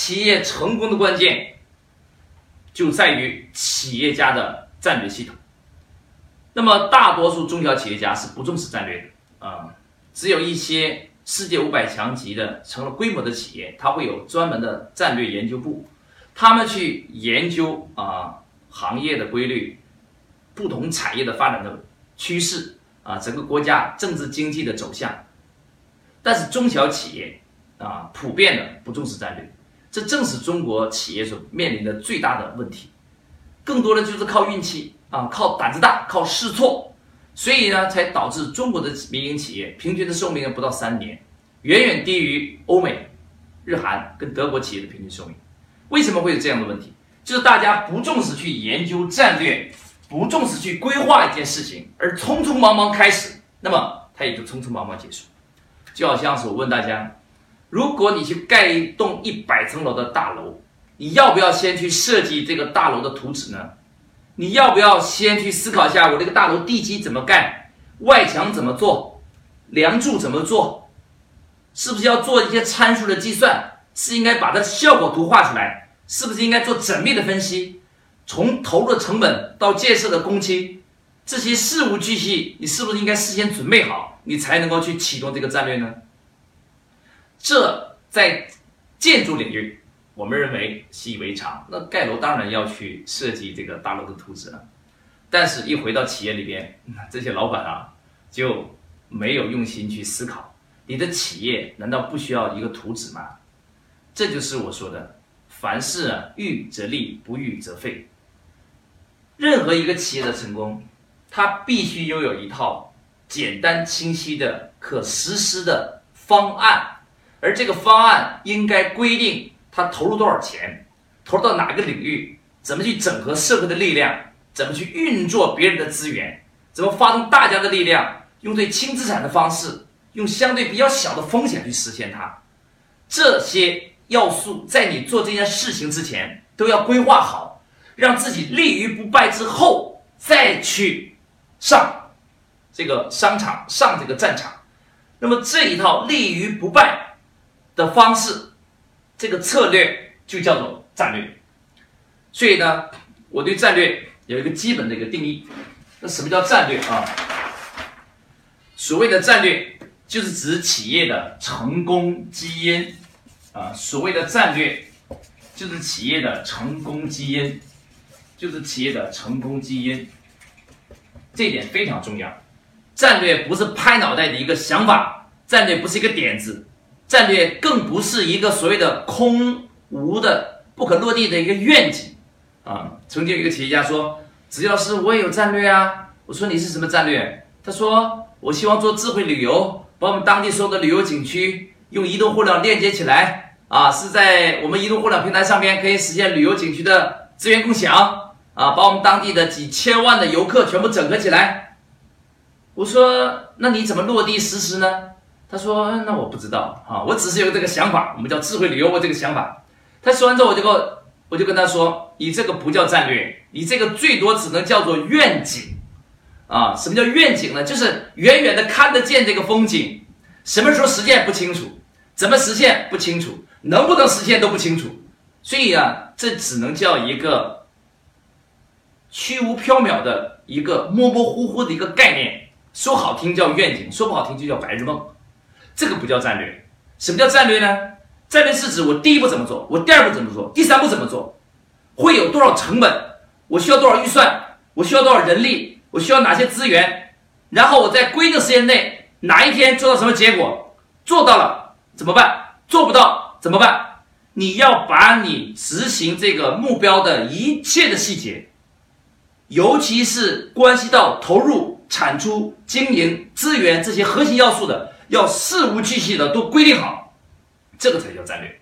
企业成功的关键就在于企业家的战略系统。那么，大多数中小企业家是不重视战略的啊，只有一些世界五百强级的成了规模的企业，它会有专门的战略研究部，他们去研究啊行业的规律、不同产业的发展的趋势啊，整个国家政治经济的走向。但是中小企业啊，普遍的不重视战略，这正是中国企业所面临的最大的问题，更多的就是靠运气。啊，靠胆子大，靠试错，所以呢，才导致中国的民营企业平均的寿命不到三年，远远低于欧美、日韩跟德国企业的平均寿命。为什么会有这样的问题？就是大家不重视去研究战略，不重视去规划一件事情，而匆匆忙忙开始，那么它也就匆匆忙忙结束。就好像是我问大家，如果你去盖一栋一百层楼的大楼，你要不要先去设计这个大楼的图纸呢？你要不要先去思考一下，我这个大楼地基怎么盖，外墙怎么做，梁柱怎么做，是不是要做一些参数的计算？是应该把它效果图画出来？是不是应该做缜密的分析？从投入的成本到建设的工期，这些事无巨细，你是不是应该事先准备好，你才能够去启动这个战略呢？这在建筑领域。我们认为习以为常，那盖楼当然要去设计这个大楼的图纸了。但是，一回到企业里边，这些老板啊就没有用心去思考：你的企业难道不需要一个图纸吗？这就是我说的，凡事啊预则立，不预则废。任何一个企业的成功，它必须拥有一套简单清晰的可实施的方案，而这个方案应该规定。他投入多少钱，投入到哪个领域，怎么去整合社会的力量，怎么去运作别人的资源，怎么发动大家的力量，用对轻资产的方式，用相对比较小的风险去实现它，这些要素在你做这件事情之前都要规划好，让自己立于不败之后再去上这个商场，上这个战场。那么这一套立于不败的方式。这个策略就叫做战略，所以呢，我对战略有一个基本的一个定义。那什么叫战略啊？所谓的战略就是指企业的成功基因啊。所谓的战略就是企业的成功基因，就是企业的成功基因。这点非常重要。战略不是拍脑袋的一个想法，战略不是一个点子。战略更不是一个所谓的空无的、不可落地的一个愿景啊！曾经有一个企业家说：“只要是我也有战略啊。”我说：“你是什么战略？”他说：“我希望做智慧旅游，把我们当地所有的旅游景区用移动互联网链接起来啊，是在我们移动互联网平台上面可以实现旅游景区的资源共享啊，把我们当地的几千万的游客全部整合起来。”我说：“那你怎么落地实施呢？”他说：“那我不知道啊，我只是有这个想法，我们叫智慧旅游，我这个想法。”他说完之后，我就跟我就跟他说：“你这个不叫战略，你这个最多只能叫做愿景啊。什么叫愿景呢？就是远远的看得见这个风景，什么时候实现不清楚，怎么实现不清楚，能不能实现都不清楚。所以啊，这只能叫一个虚无缥缈的一个模模糊糊的一个概念。说好听叫愿景，说不好听就叫白日梦。”这个不叫战略，什么叫战略呢？战略是指我第一步怎么做，我第二步怎么做，第三步怎么做，会有多少成本，我需要多少预算，我需要多少人力，我需要哪些资源，然后我在规定时间内哪一天做到什么结果，做到了怎么办？做不到怎么办？你要把你执行这个目标的一切的细节，尤其是关系到投入、产出、经营、资源这些核心要素的。要事无巨细的都规定好，这个才叫战略。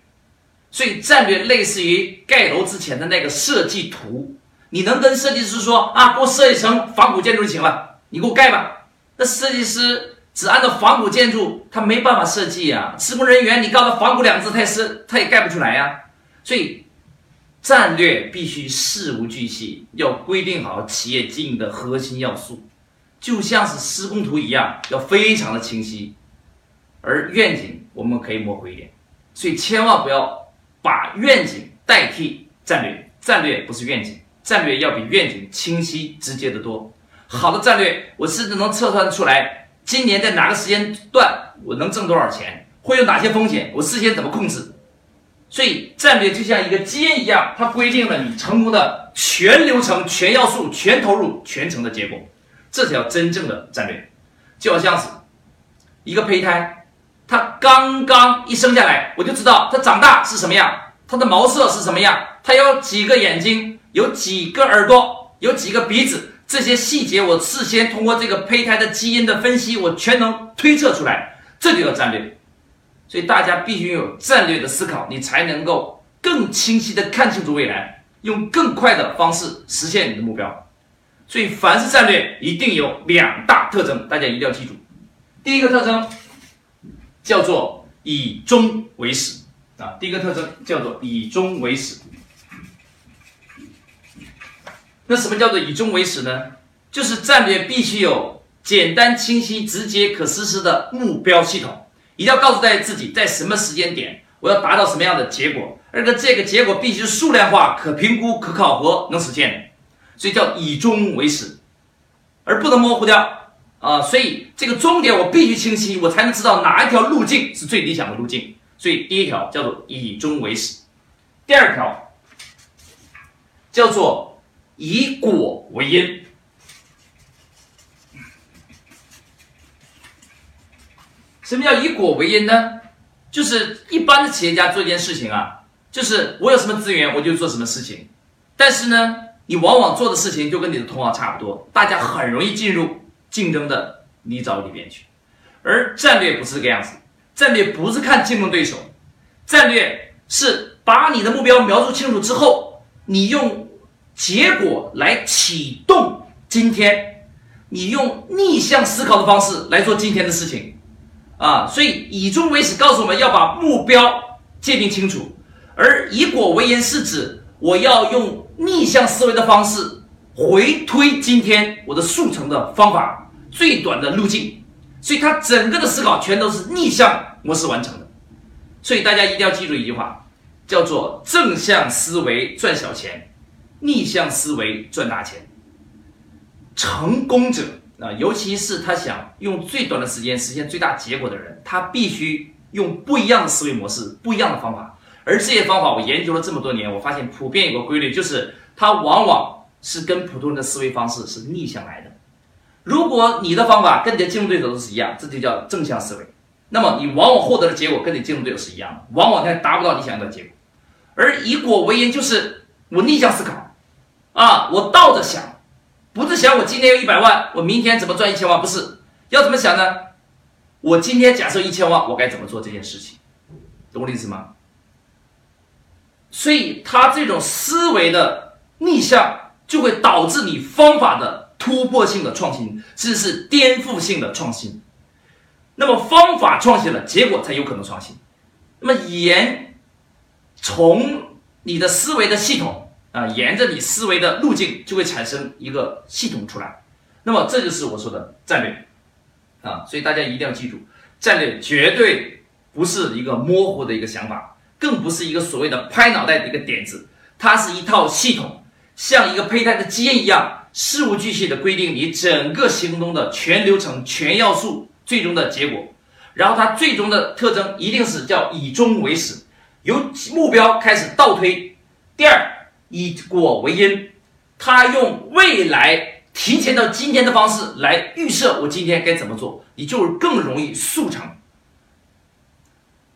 所以战略类似于盖楼之前的那个设计图，你能跟设计师说啊，给我设计成仿古建筑就行了，你给我盖吧。那设计师只按照仿古建筑，他没办法设计啊。施工人员你告诉他“仿古”两字，他也是他也盖不出来呀。所以战略必须事无巨细，要规定好企业经营的核心要素，就像是施工图一样，要非常的清晰。而愿景我们可以模糊一点，所以千万不要把愿景代替战略，战略不是愿景，战略要比愿景清晰直接的多。好的战略，我甚至能测算出来今年在哪个时间段我能挣多少钱，会有哪些风险，我事先怎么控制。所以战略就像一个基因一样，它规定了你成功的全流程、全要素、全投入、全程的结果，这才叫真正的战略。就好像是一个胚胎，它刚刚一生下来，我就知道它长大是什么样，它的毛色是什么样，它有几个眼睛，有几个耳朵，有几个鼻子，这些细节我事先通过这个胚胎的基因的分析，我全能推测出来，这就叫战略。所以大家必须有战略的思考，你才能够更清晰的看清楚未来，用更快的方式实现你的目标。所以凡是战略一定有两大特征，大家一定要记住。第一个特征叫做以终为始啊，第一个特征叫做以终为始。那什么叫做以终为始呢？就是战略必须有简单、清晰、直接、可实施的目标系统。一定要告诉大家自己在什么时间点我要达到什么样的结果，而且这个结果必须是数量化、可评估、可考核、能实现的，所以叫以终为始，而不能模糊掉啊！所以这个终点我必须清晰，我才能知道哪一条路径是最理想的路径。所以第一条叫做以终为始，第二条叫做以果为因。什么叫以果为因呢？就是一般的企业家做一件事情啊，就是我有什么资源我就做什么事情，但是呢，你往往做的事情就跟你的同行差不多，大家很容易进入竞争的泥沼里边去。而战略不是这个样子，战略不是看竞争对手，战略是把你的目标描述清楚之后，你用结果来启动今天，你用逆向思考的方式来做今天的事情。啊，所以以终为始告诉我们要把目标界定清楚，而以果为因是指我要用逆向思维的方式回推今天我的速成的方法最短的路径，所以他整个的思考全都是逆向模式完成的。所以大家一定要记住一句话，叫做正向思维赚小钱，逆向思维赚大钱。成功者。啊，尤其是他想用最短的时间实现最大结果的人，他必须用不一样的思维模式、不一样的方法。而这些方法，我研究了这么多年，我发现普遍有个规律，就是它往往是跟普通人的思维方式是逆向来的。如果你的方法跟你的竞争对手都是一样，这就叫正向思维，那么你往往获得的结果跟你竞争对手是一样的，往往他达不到你想要的结果。而以果为因，就是我逆向思考，啊，我倒着想。不是想我今天有一百万，我明天怎么赚一千万？不是，要怎么想呢？我今天假设一千万，我该怎么做这件事情？懂我的意思吗？所以他这种思维的逆向，就会导致你方法的突破性的创新，这是颠覆性的创新。那么方法创新了，结果才有可能创新。那么沿从你的思维的系统。啊，沿着你思维的路径，就会产生一个系统出来。那么，这就是我说的战略啊。所以大家一定要记住，战略绝对不是一个模糊的一个想法，更不是一个所谓的拍脑袋的一个点子，它是一套系统，像一个胚胎的基因一样，事无巨细的规定你整个行动的全流程、全要素、最终的结果。然后它最终的特征一定是叫以终为始，由目标开始倒推。第二。以果为因，他用未来提前到今天的方式来预设我今天该怎么做，你就更容易速成。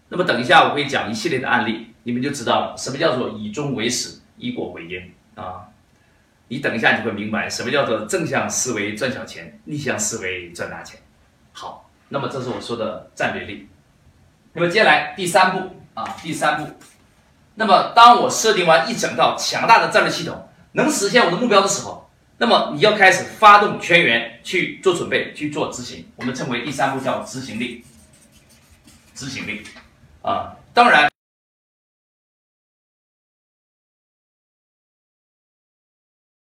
那么等一下我会讲一系列的案例，你们就知道了什么叫做以终为始，以果为因啊。你等一下你会明白什么叫做正向思维赚小钱，逆向思维赚大钱。好，那么这是我说的战略力。那么接下来第三步啊，第三步。那么，当我设定完一整套强大的战略系统，能实现我的目标的时候，那么你要开始发动全员去做准备、去做执行。我们称为第三步叫执行力。执行力，啊，当然。